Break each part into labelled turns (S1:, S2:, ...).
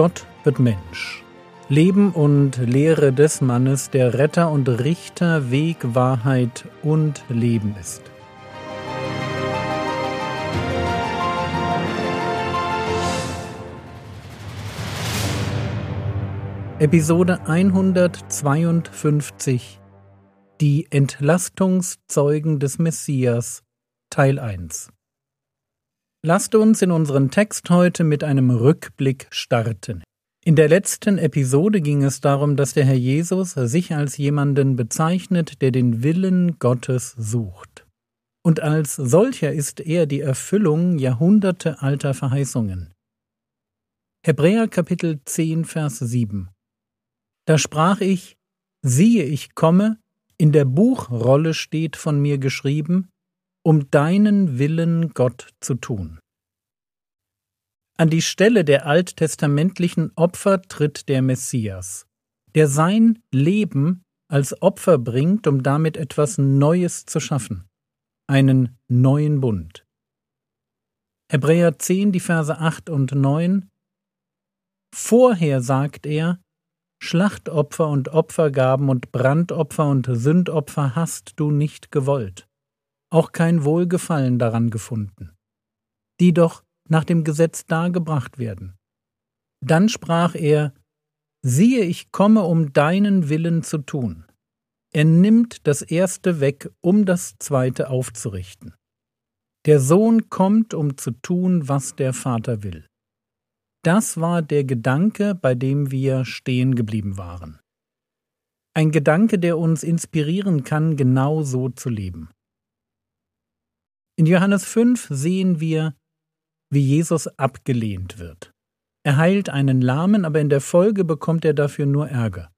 S1: Gott wird Mensch. Leben und Lehre des Mannes, der Retter und Richter, Weg, Wahrheit und Leben ist. Episode 152 Die Entlastungszeugen des Messias Teil 1 Lasst uns in unseren Text heute mit einem Rückblick starten. In der letzten Episode ging es darum, dass der Herr Jesus sich als jemanden bezeichnet, der den Willen Gottes sucht. Und als solcher ist er die Erfüllung jahrhundertealter Verheißungen. Hebräer Kapitel 10, Vers 7 Da sprach ich, siehe, ich komme, in der Buchrolle steht von mir geschrieben, um deinen Willen, Gott, zu tun. An die Stelle der alttestamentlichen Opfer tritt der Messias, der sein Leben als Opfer bringt, um damit etwas Neues zu schaffen, einen neuen Bund. Hebräer 10, die Verse 8 und 9 Vorher sagt er, Schlachtopfer und Opfergaben und Brandopfer und Sündopfer hast du nicht gewollt auch kein Wohlgefallen daran gefunden, die doch nach dem Gesetz dargebracht werden. Dann sprach er, siehe, ich komme, um deinen Willen zu tun. Er nimmt das erste weg, um das zweite aufzurichten. Der Sohn kommt, um zu tun, was der Vater will. Das war der Gedanke, bei dem wir stehen geblieben waren. Ein Gedanke, der uns inspirieren kann, genau so zu leben. In Johannes 5 sehen wir, wie Jesus abgelehnt wird. Er heilt einen Lahmen, aber in der Folge bekommt er dafür nur Ärger.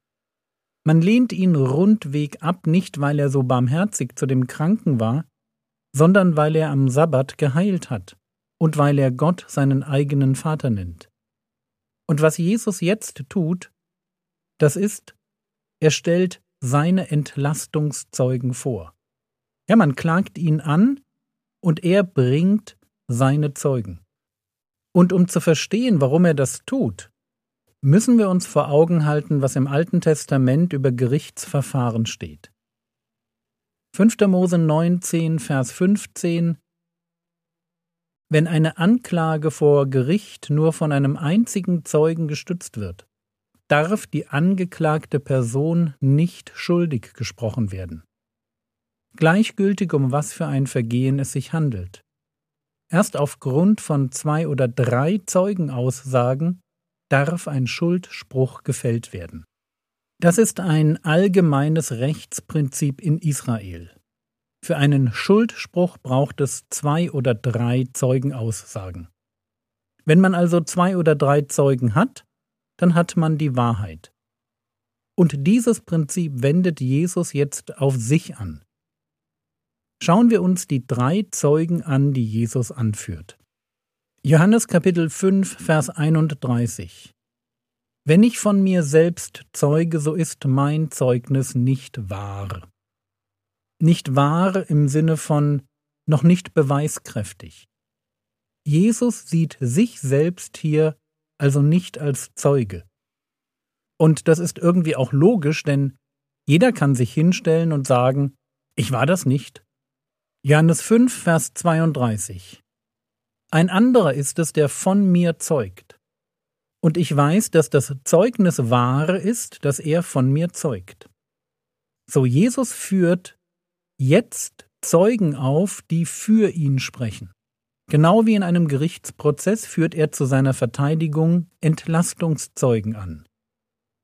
S1: Man lehnt ihn rundweg ab, nicht weil er so barmherzig zu dem Kranken war, sondern weil er am Sabbat geheilt hat und weil er Gott seinen eigenen Vater nennt. Und was Jesus jetzt tut, das ist, er stellt seine Entlastungszeugen vor. Ja, man klagt ihn an, und er bringt seine Zeugen. Und um zu verstehen, warum er das tut, müssen wir uns vor Augen halten, was im Alten Testament über Gerichtsverfahren steht. 5. Mose 19, Vers 15 Wenn eine Anklage vor Gericht nur von einem einzigen Zeugen gestützt wird, darf die angeklagte Person nicht schuldig gesprochen werden gleichgültig um was für ein Vergehen es sich handelt. Erst aufgrund von zwei oder drei Zeugenaussagen darf ein Schuldspruch gefällt werden. Das ist ein allgemeines Rechtsprinzip in Israel. Für einen Schuldspruch braucht es zwei oder drei Zeugenaussagen. Wenn man also zwei oder drei Zeugen hat, dann hat man die Wahrheit. Und dieses Prinzip wendet Jesus jetzt auf sich an. Schauen wir uns die drei Zeugen an, die Jesus anführt. Johannes Kapitel 5, Vers 31 Wenn ich von mir selbst zeuge, so ist mein Zeugnis nicht wahr. Nicht wahr im Sinne von noch nicht beweiskräftig. Jesus sieht sich selbst hier also nicht als Zeuge. Und das ist irgendwie auch logisch, denn jeder kann sich hinstellen und sagen, ich war das nicht, Johannes 5, Vers 32. Ein anderer ist es, der von mir zeugt. Und ich weiß, dass das Zeugnis wahre ist, dass er von mir zeugt. So Jesus führt jetzt Zeugen auf, die für ihn sprechen. Genau wie in einem Gerichtsprozess führt er zu seiner Verteidigung Entlastungszeugen an.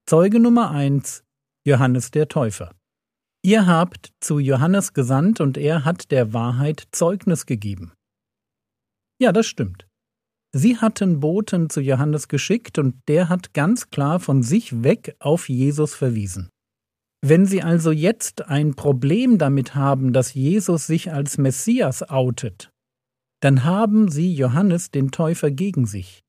S1: Zeuge Nummer eins Johannes der Täufer. Ihr habt zu Johannes gesandt und er hat der Wahrheit Zeugnis gegeben. Ja, das stimmt. Sie hatten Boten zu Johannes geschickt und der hat ganz klar von sich weg auf Jesus verwiesen. Wenn Sie also jetzt ein Problem damit haben, dass Jesus sich als Messias outet, dann haben Sie Johannes den Täufer gegen sich.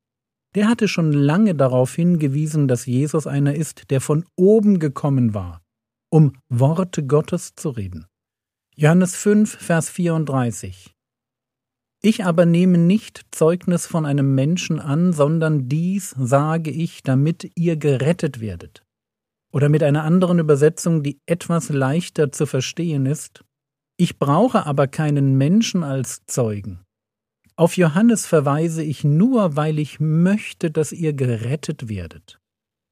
S1: Der hatte schon lange darauf hingewiesen, dass Jesus einer ist, der von oben gekommen war um Worte Gottes zu reden. Johannes 5, Vers 34. Ich aber nehme nicht Zeugnis von einem Menschen an, sondern dies sage ich, damit ihr gerettet werdet. Oder mit einer anderen Übersetzung, die etwas leichter zu verstehen ist, ich brauche aber keinen Menschen als Zeugen. Auf Johannes verweise ich nur, weil ich möchte, dass ihr gerettet werdet.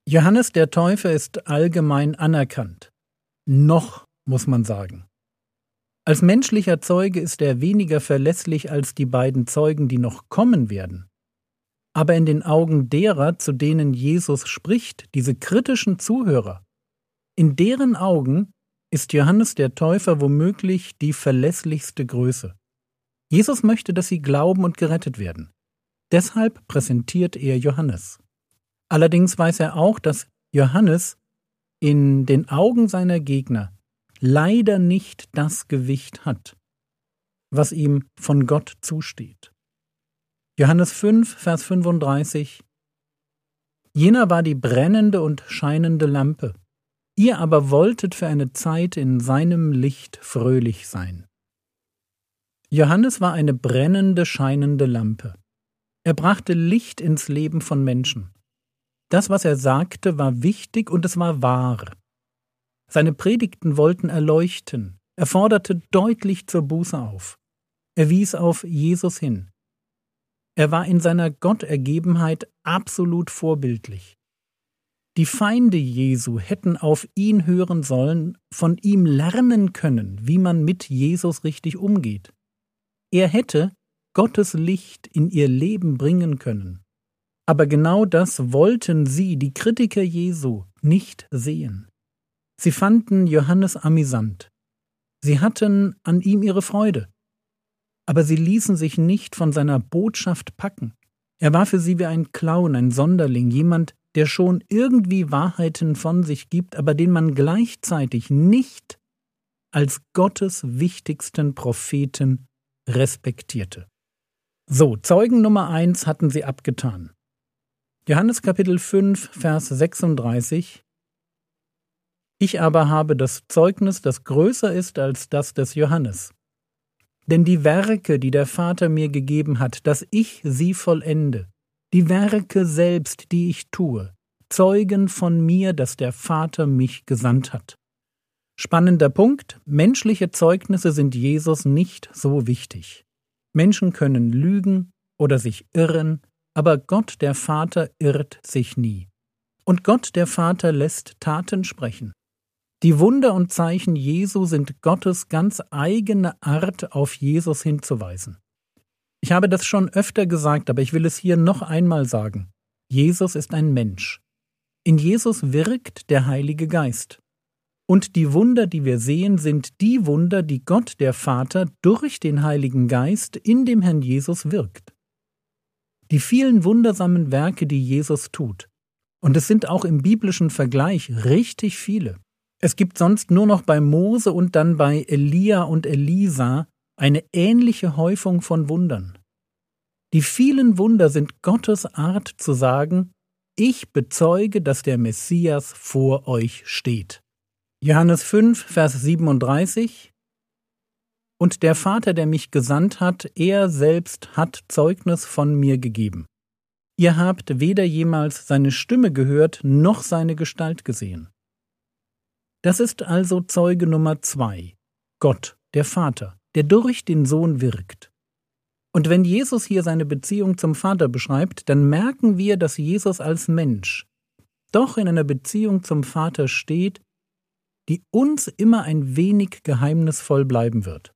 S1: Johannes der Täufer ist allgemein anerkannt. Noch, muss man sagen. Als menschlicher Zeuge ist er weniger verlässlich als die beiden Zeugen, die noch kommen werden. Aber in den Augen derer, zu denen Jesus spricht, diese kritischen Zuhörer, in deren Augen ist Johannes der Täufer womöglich die verlässlichste Größe. Jesus möchte, dass sie glauben und gerettet werden. Deshalb präsentiert er Johannes. Allerdings weiß er auch, dass Johannes in den Augen seiner Gegner leider nicht das Gewicht hat, was ihm von Gott zusteht. Johannes 5, Vers 35 Jener war die brennende und scheinende Lampe, ihr aber wolltet für eine Zeit in seinem Licht fröhlich sein. Johannes war eine brennende, scheinende Lampe. Er brachte Licht ins Leben von Menschen. Das, was er sagte, war wichtig und es war wahr. Seine Predigten wollten erleuchten. Er forderte deutlich zur Buße auf. Er wies auf Jesus hin. Er war in seiner Gottergebenheit absolut vorbildlich. Die Feinde Jesu hätten auf ihn hören sollen, von ihm lernen können, wie man mit Jesus richtig umgeht. Er hätte Gottes Licht in ihr Leben bringen können. Aber genau das wollten sie, die Kritiker Jesu, nicht sehen. Sie fanden Johannes amüsant. Sie hatten an ihm ihre Freude. Aber sie ließen sich nicht von seiner Botschaft packen. Er war für sie wie ein Clown, ein Sonderling, jemand, der schon irgendwie Wahrheiten von sich gibt, aber den man gleichzeitig nicht als Gottes wichtigsten Propheten respektierte. So, Zeugen Nummer eins hatten sie abgetan. Johannes Kapitel 5, Vers 36 ich aber habe das Zeugnis, das größer ist als das des Johannes. Denn die Werke, die der Vater mir gegeben hat, dass ich sie vollende, die Werke selbst, die ich tue, zeugen von mir, dass der Vater mich gesandt hat. Spannender Punkt, menschliche Zeugnisse sind Jesus nicht so wichtig. Menschen können lügen oder sich irren, aber Gott der Vater irrt sich nie. Und Gott der Vater lässt Taten sprechen. Die Wunder und Zeichen Jesu sind Gottes ganz eigene Art, auf Jesus hinzuweisen. Ich habe das schon öfter gesagt, aber ich will es hier noch einmal sagen. Jesus ist ein Mensch. In Jesus wirkt der Heilige Geist. Und die Wunder, die wir sehen, sind die Wunder, die Gott der Vater durch den Heiligen Geist in dem Herrn Jesus wirkt. Die vielen wundersamen Werke, die Jesus tut, und es sind auch im biblischen Vergleich richtig viele, es gibt sonst nur noch bei Mose und dann bei Elia und Elisa eine ähnliche Häufung von Wundern. Die vielen Wunder sind Gottes Art zu sagen, ich bezeuge, dass der Messias vor euch steht. Johannes 5, Vers 37 Und der Vater, der mich gesandt hat, er selbst hat Zeugnis von mir gegeben. Ihr habt weder jemals seine Stimme gehört noch seine Gestalt gesehen. Das ist also Zeuge Nummer zwei, Gott, der Vater, der durch den Sohn wirkt. Und wenn Jesus hier seine Beziehung zum Vater beschreibt, dann merken wir, dass Jesus als Mensch doch in einer Beziehung zum Vater steht, die uns immer ein wenig geheimnisvoll bleiben wird.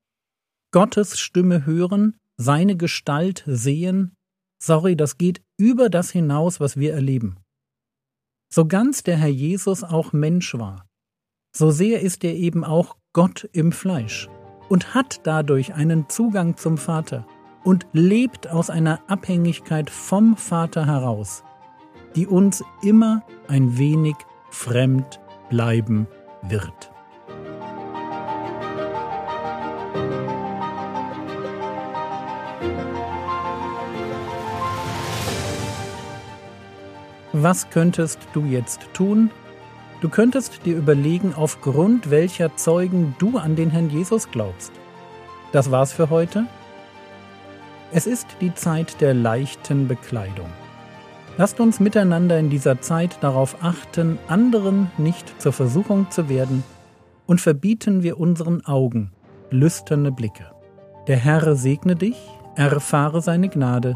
S1: Gottes Stimme hören, seine Gestalt sehen, sorry, das geht über das hinaus, was wir erleben. So ganz der Herr Jesus auch Mensch war, so sehr ist er eben auch Gott im Fleisch und hat dadurch einen Zugang zum Vater und lebt aus einer Abhängigkeit vom Vater heraus, die uns immer ein wenig fremd bleiben wird. Was könntest du jetzt tun, Du könntest dir überlegen, aufgrund welcher Zeugen du an den Herrn Jesus glaubst. Das war's für heute. Es ist die Zeit der leichten Bekleidung. Lasst uns miteinander in dieser Zeit darauf achten, anderen nicht zur Versuchung zu werden, und verbieten wir unseren Augen lüsterne Blicke. Der Herr segne dich, erfahre seine Gnade